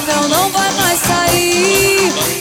improvável não vai mais sair.